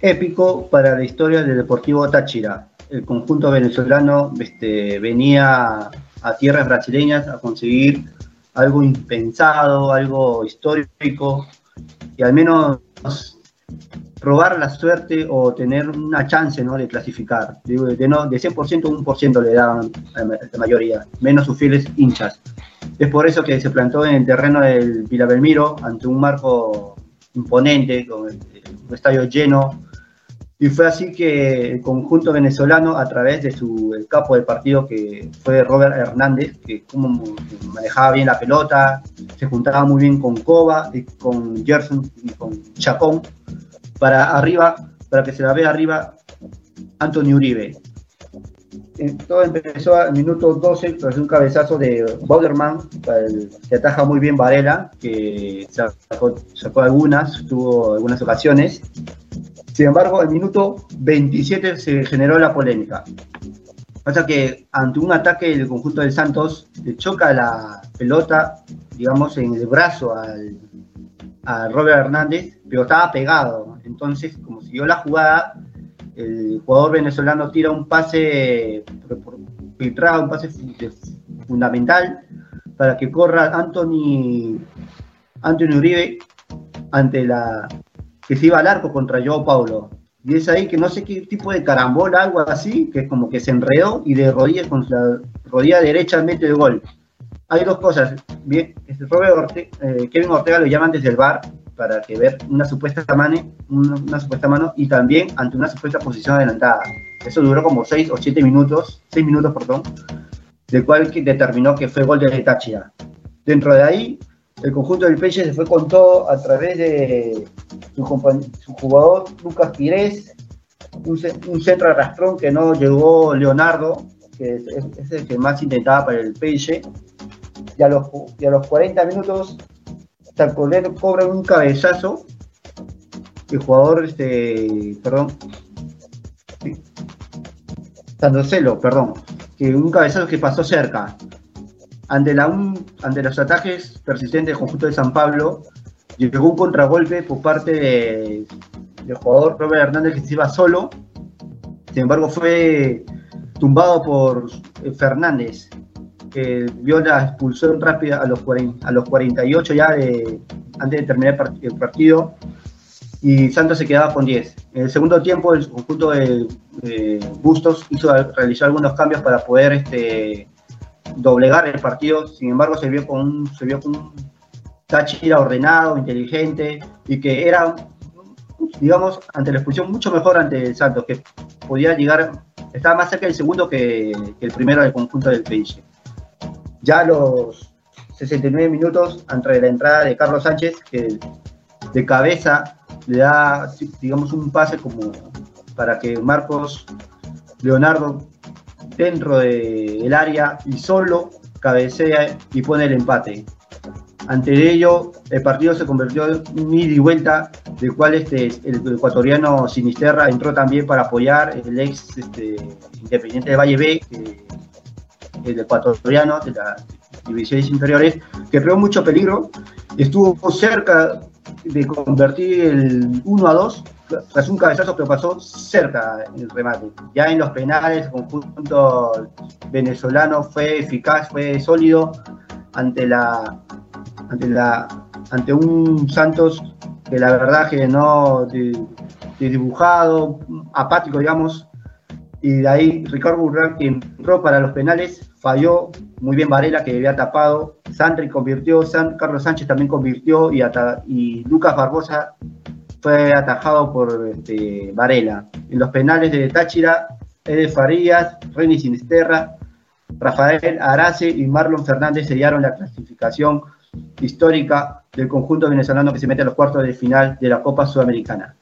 épico para la historia del Deportivo Táchira. El conjunto venezolano este, venía a tierras brasileñas a conseguir algo impensado, algo histórico, y al menos probar la suerte o tener una chance ¿no? de clasificar. De, de, no, de 100%, un por ciento le daban a la mayoría, menos sus fieles hinchas. Es por eso que se plantó en el terreno del Vila Belmiro ante un marco imponente, con un estadio lleno. Y fue así que el conjunto venezolano, a través de su el capo del partido, que fue Robert Hernández, que como manejaba bien la pelota, se juntaba muy bien con Cova, y con Gerson y con Chacón, para arriba, para que se la vea arriba Antonio Uribe. Eh, todo empezó al minuto 12 tras un cabezazo de Bauderman, que ataja muy bien Varela, que sacó, sacó, algunas, tuvo algunas ocasiones. Sin embargo, al minuto 27 se generó la polémica. Pasa que ante un ataque del conjunto de Santos, le choca la pelota, digamos, en el brazo al, a Robert Hernández, pero estaba pegado. Entonces, como siguió la jugada, el jugador venezolano tira un pase filtrado, un pase fundamental para que corra Anthony, Anthony Uribe ante la que se iba al arco contra Joao Paulo. Y es ahí que no sé qué tipo de carambola, algo así, que como que se enredó y de rodilla con la rodilla derecha mete el gol. Hay dos cosas. Bien, Robert eh, Kevin Ortega lo llaman desde el bar para que ver una supuesta mano, una, supuesta mano y también ante una supuesta posición adelantada. Eso duró como 6 o 7 minutos, 6 minutos, perdón, de cual determinó que fue gol de Táchira. Dentro de ahí, el conjunto del Peche se fue con todo a través de su, jugador Lucas Pires, un, centro de rastrón que no llegó Leonardo, que es, el que más intentaba para el Peche. Y a los, y los 40 minutos Tacolero cobra un cabezazo. El jugador, este, perdón, Sandocelo, perdón, que un cabezazo que pasó cerca. Ante, la, ante los ataques persistentes del conjunto de San Pablo, llegó un contragolpe por parte del jugador Robert Hernández que se iba solo. Sin embargo, fue tumbado por eh, Fernández, que vio la expulsión rápida a los, a los 48 ya antes de terminar el partido y Santos se quedaba con 10. En el segundo tiempo el conjunto de, Bustos hizo realizar algunos cambios para poder este, doblegar el partido, sin embargo se vio con un, se vio con un Táchira ordenado, inteligente y que era, digamos, ante la expulsión mucho mejor ante el Santos, que podía llegar, estaba más cerca del segundo que, el primero del conjunto del PSG. Ya los 69 minutos, entre la entrada de Carlos Sánchez, que de cabeza le da, digamos, un pase como para que Marcos Leonardo dentro del área y solo cabecea y pone el empate. Ante ello, el partido se convirtió en un ida y vuelta, del cual este, el ecuatoriano Sinisterra entró también para apoyar el ex este, Independiente de Valle B, el ecuatoriano de las divisiones inferiores, que creó mucho peligro, estuvo cerca de convertir el 1 a 2 tras un cabezazo que pasó cerca el remate. Ya en los penales, el conjunto venezolano fue eficaz, fue sólido ante la ante un Santos que la verdad que no dibujado, apático digamos, y de ahí Ricardo que entró para los penales, falló muy bien Varela que había tapado, Sandri convirtió, San, Carlos Sánchez también convirtió y, y Lucas Barbosa fue atajado por este, Varela. En los penales de Táchira, Ede Farías, Reni Sinisterra, Rafael Arace y Marlon Fernández sellaron la clasificación histórica del conjunto venezolano que se mete a los cuartos de final de la Copa Sudamericana.